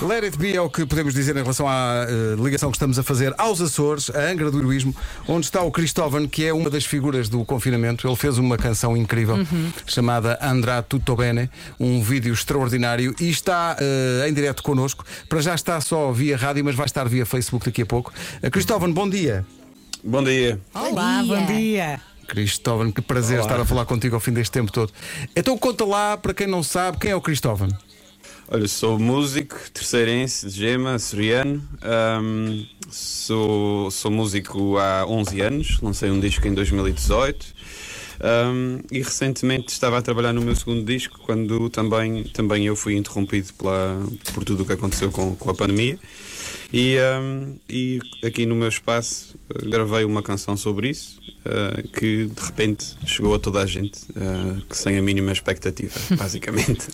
Let It Be é o que podemos dizer em relação à uh, ligação que estamos a fazer aos Açores, a Angra do Heroísmo, onde está o Cristóvão, que é uma das figuras do confinamento. Ele fez uma canção incrível uhum. chamada Andrá Tutto Bene, um vídeo extraordinário e está uh, em direto connosco. Para já está só via rádio, mas vai estar via Facebook daqui a pouco. Uh, Cristóvão, bom dia. Bom dia. Olá, bom dia. Cristóvão, que prazer Olá. estar a falar contigo ao fim deste tempo todo. Então conta lá, para quem não sabe, quem é o Cristóvão? Olha, sou músico, terceirense, de Gema, açoriano. Um, sou, sou músico há 11 anos, lancei um disco em 2018. Um, e recentemente estava a trabalhar no meu segundo disco quando também, também eu fui interrompido pela, por tudo o que aconteceu com, com a pandemia. E, um, e aqui no meu espaço eh, gravei uma canção sobre isso uh, que de repente chegou a toda a gente, uh, que sem a mínima expectativa, basicamente.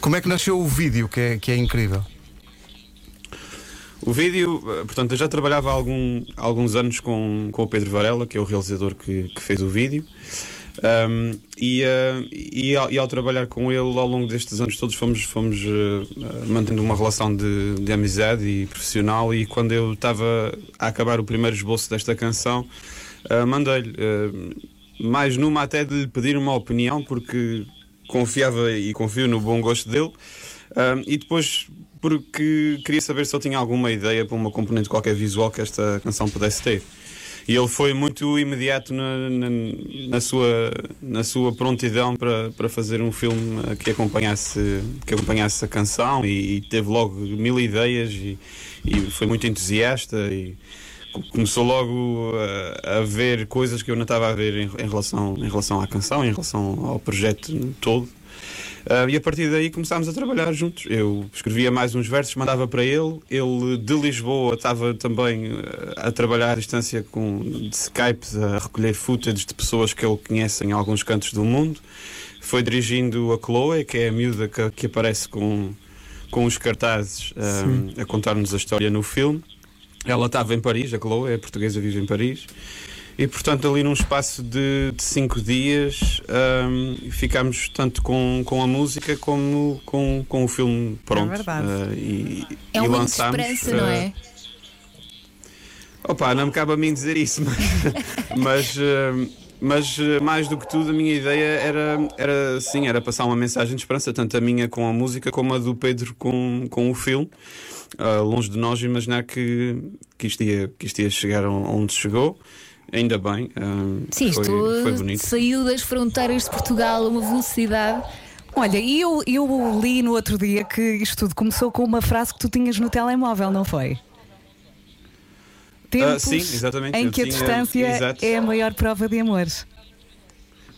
Como é que nasceu o vídeo, que é, que é incrível? O vídeo, portanto, eu já trabalhava há algum, alguns anos com, com o Pedro Varela, que é o realizador que, que fez o vídeo. Um, e, uh, e, ao, e, ao, trabalhar com ele ao longo destes anos todos fomos, fomos uh, mantendo uma relação de, de, amizade e profissional e quando eu estava a acabar o primeiro esboço desta canção uh, mandei-lhe mais numa até de lhe pedir uma opinião porque confiava e confio no bom gosto dele e depois porque queria saber se ele tinha alguma ideia para uma componente qualquer visual que esta canção pudesse ter. E ele foi muito imediato na, na, na, sua, na sua prontidão para, para fazer um filme que acompanhasse, que acompanhasse a canção e, e teve logo mil ideias e, e foi muito entusiasta e começou logo a, a, ver coisas que eu não estava a ver em, em, relação, em relação à canção, em relação ao projeto todo. Uh, e a partir daí começámos a trabalhar juntos. Eu escrevia mais uns versos, mandava para ele. Ele de Lisboa estava também uh, a trabalhar à distância com de Skype, a recolher footage de pessoas que ele conhece em alguns cantos do mundo. Foi dirigindo a Chloe, que é a miúda que, que aparece com, com os cartazes uh, a contar-nos a história no filme. Ela estava em Paris, a Chloe, é portuguesa, vive em Paris. E portanto, ali num espaço de, de cinco dias, um, ficámos tanto com, com a música como com, com o filme pronto. É verdade. Uh, e, é uma esperança, uh, não é? Opa, não me cabe a mim dizer isso, mas, mas, mas mais do que tudo a minha ideia era, era sim, era passar uma mensagem de esperança, tanto a minha com a música como a do Pedro com, com o filme. Uh, longe de nós imaginar que, que, isto ia, que isto ia chegar onde chegou. Ainda bem. Um, Sim, isto foi, foi bonito. saiu das fronteiras de Portugal a uma velocidade. Olha, e eu, eu li no outro dia que isto tudo começou com uma frase que tu tinhas no telemóvel, não foi? Tempos uh, sim, exatamente. em que a distância é a maior prova de amor.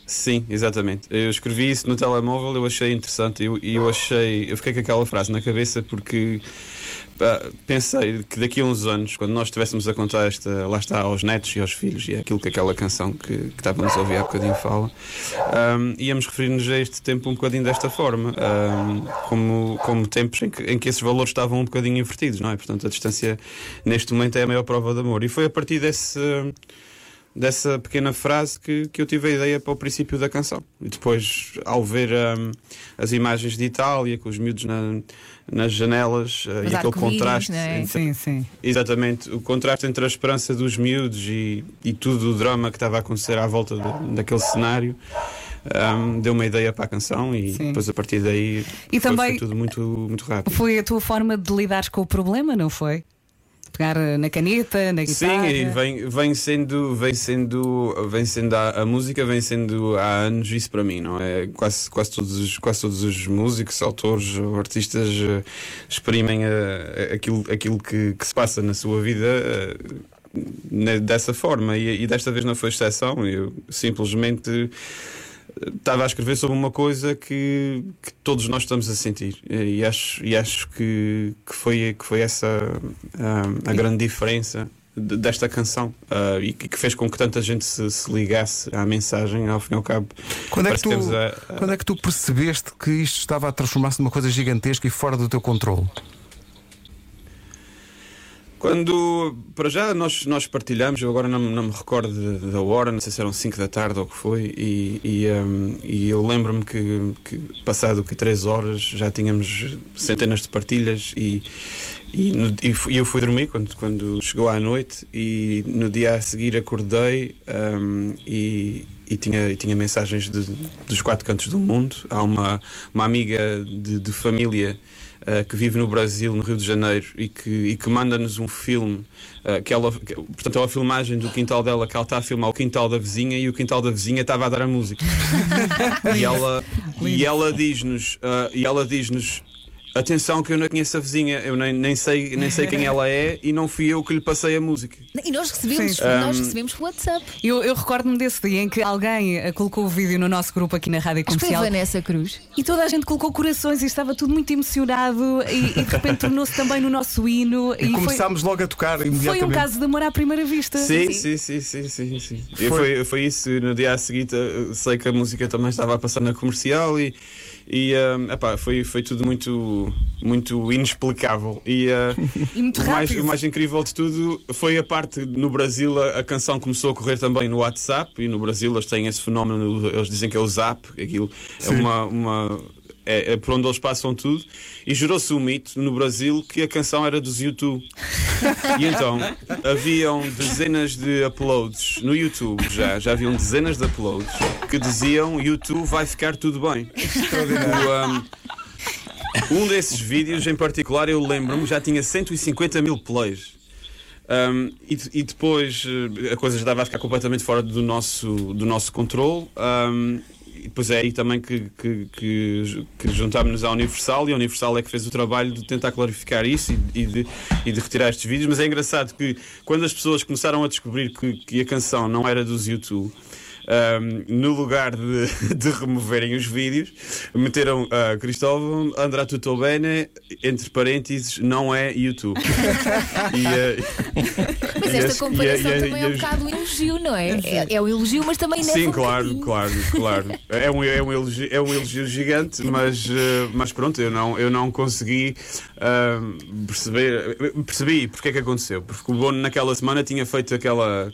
Sim, exatamente. Eu escrevi isso no telemóvel, eu achei interessante e eu, eu achei. Eu fiquei com aquela frase na cabeça porque pensei que daqui a uns anos, quando nós estivéssemos a contar esta, lá está, aos netos e aos filhos, e é aquilo que aquela canção que, que estávamos a ouvir há bocadinho fala, um, íamos referir-nos a este tempo um bocadinho desta forma, um, como, como tempos em que, em que esses valores estavam um bocadinho invertidos, não é? Portanto, a distância neste momento é a maior prova de amor. E foi a partir desse dessa pequena frase que, que eu tive a ideia para o princípio da canção. E depois, ao ver um, as imagens de Itália, com os miúdos na, nas janelas uh, e aquele contraste. É? Entre, sim, sim. Exatamente, o contraste entre a esperança dos miúdos e, e tudo o drama que estava a acontecer à volta de, daquele cenário. Um, deu uma ideia para a canção e Sim. depois a partir daí e foi, também foi tudo muito, muito rápido. Foi a tua forma de lidar com o problema, não foi? Pegar na caneta, na guitarra. Sim, vem, vem sendo, vem sendo, vem sendo a, a, música vem sendo há anos isso para mim, não é? Quase, quase, todos, os, quase todos os músicos, autores artistas uh, exprimem uh, aquilo, aquilo que, que, se passa na sua vida. Uh, dessa forma e, e, desta vez não foi exceção eu simplesmente estava a escrever sobre uma coisa que, que, todos nós estamos a sentir e acho, e acho que, que, foi, que foi essa a, a grande diferença desta canção uh, e que fez com que tanta gente se, se, ligasse à mensagem ao fim e ao cabo. Quando é, que tu, a, a... quando é que tu percebeste que isto estava a transformar-se numa coisa gigantesca e fora do teu controle? Quando, para já, nós, nós partilhamos, eu agora não, não me recordo da hora, não sei se eram 5 da tarde ou o que foi, e, e, um, e eu lembro-me que, que, passado que 3 horas, já tínhamos centenas de partilhas e, e, no, e, eu fui dormir quando, quando chegou à noite e no dia a seguir acordei um, e, e, tinha, e tinha mensagens de, dos quatro cantos do mundo. Há uma, uma amiga de, de família uh, que vive no Brasil, no Rio de Janeiro, e que, e que manda-nos um filme. Uh, que ela, que, portanto, é uma filmagem do quintal dela que ela está a filmar o quintal da vizinha e o quintal da vizinha estava a dar a música. e ela, e ela diz-nos, uh, e ela diz-nos Atenção que eu não conheço a vizinha, eu nem, nem, sei, nem sei quem ela é e não fui eu que lhe passei a música. E nós recebemos, nós recebemos WhatsApp. Eu, eu recordo-me desse dia em que alguém eh, colocou o vídeo no nosso grupo aqui na Rádio Comercial. Foi a Vanessa Cruz. E toda a gente colocou corações e estava tudo muito emocionado e, e de repente tornou-se também no nosso hino. E, e começámos foi, logo a tocar imediatamente. Foi um caso de amor à primeira vista. Sim, sim, sim, sim, sim. sim. Foi. foi, foi isso, no dia a seguir sei que a música também estava a passar na comercial e e uh, epá, foi, foi tudo muito, muito inexplicável. E, uh, e muito o, mais, o mais incrível de tudo foi a parte no Brasil, a, a, canção começou a correr também no WhatsApp, e no Brasil eles têm esse fenómeno, eles dizem que é o Zap, aquilo é uma, uma é, é, por onde eles passam tudo, e gerou-se um mito no Brasil que a canção era dos YouTube. e então haviam dezenas de uploads no YouTube, já, já haviam dezenas de uploads que diziam YouTube vai ficar tudo bem. Um, um desses vídeos em particular, eu lembro-me, já tinha 150 mil plays. Um, e, e, depois eh, a coisa já estava a ficar completamente fora do nosso, do nosso controle. Um, e depois é aí também que, que, que, que juntámos-nos à Universal e a Universal é que fez o trabalho de tentar clarificar isso e, e, de, e de retirar estes vídeos. Mas é engraçado que quando as pessoas começaram a descobrir que, que a canção não era dos YouTube um, no lugar de, de, removerem os vídeos, meteram uh, Cristóvão Andrá Tutto Bene, entre parênteses, não é YouTube. e, uh, mas esta comparação e, também é um bocado um elogio, não é? É, é um elogio, mas também não Sim, um claro, bocadinho. claro, claro. É um, é um, elogio, é um elogio gigante, mas, uh, mas pronto, eu não, eu não consegui perceber. Percebi porque é que aconteceu. Porque o Bono naquela semana tinha feito aquela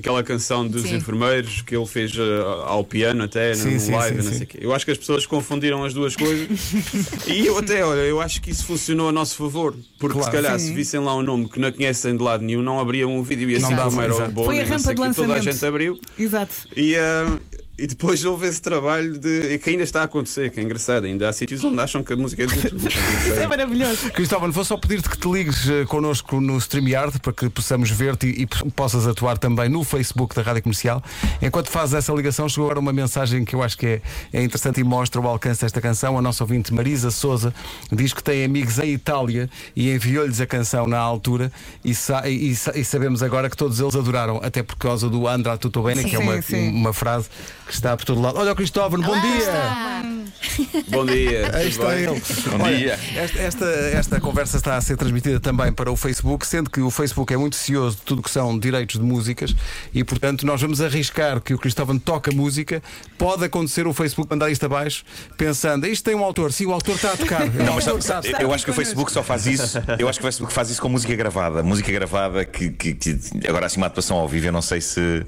aquela canção dos sim. enfermeiros que ele fez uh, ao piano até sim, no sim, live, não sei quê. Eu acho que as pessoas confundiram as duas coisas. e eu até, olha, eu acho que isso funcionou a nosso favor. Porque claro, se calhar se vissem lá um nome que não conhecem de lado nenhum, não abriam um vídeo e assim como era o bom. Foi a rampa de lançamento. Toda a gente abriu. Exato. E, uh, e depois houve esse trabalho de. que ainda está a acontecer, que é engraçado. Ainda há sítios onde acham que a música é de. Isso é maravilhoso. Cristóvão, vou só pedir-te que te ligues uh, connosco no StreamYard para que possamos ver-te e, e, possas atuar também no Facebook da Rádio Comercial. Enquanto fazes essa ligação, chegou agora uma mensagem que eu acho que é, é interessante e mostra o alcance desta canção. A nossa ouvinte Marisa Souza diz que tem amigos em Itália e enviou-lhes a canção na altura e, sa e, e, sabemos agora que todos eles adoraram, até por causa do Andrà Tutto Bene, que é uma, uma frase que está por todo lado. Olha o Cristóvão, bom dia! Bom dia! Aí está ele. Bom Olha, dia! Esta, esta, esta, conversa está a ser transmitida também para o Facebook, sendo que o Facebook é muito cioso de tudo que são direitos de músicas e, portanto, nós vamos arriscar que o Cristóvão toca música. Pode acontecer o Facebook mandar isto abaixo, pensando, isto tem um autor, sim, o autor está a tocar. Não, mas está, está, eu acho que o Facebook só faz isso. Eu acho que o Facebook faz isso com música gravada. Música gravada que, que, que agora assim uma atuação ao vivo, eu não sei se,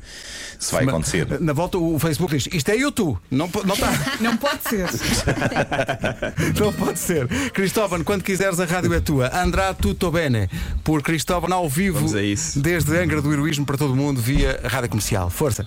se vai acontecer. Na volta o Facebook diz, isto é YouTube. Não, não está. Não pode ser. não pode ser. Cristóvão, quando quiseres, a rádio é tua. Andrá tutto bene. Por Cristóvão ao vivo, desde Angra do Heroísmo para todo o mundo, via rádio comercial. Força.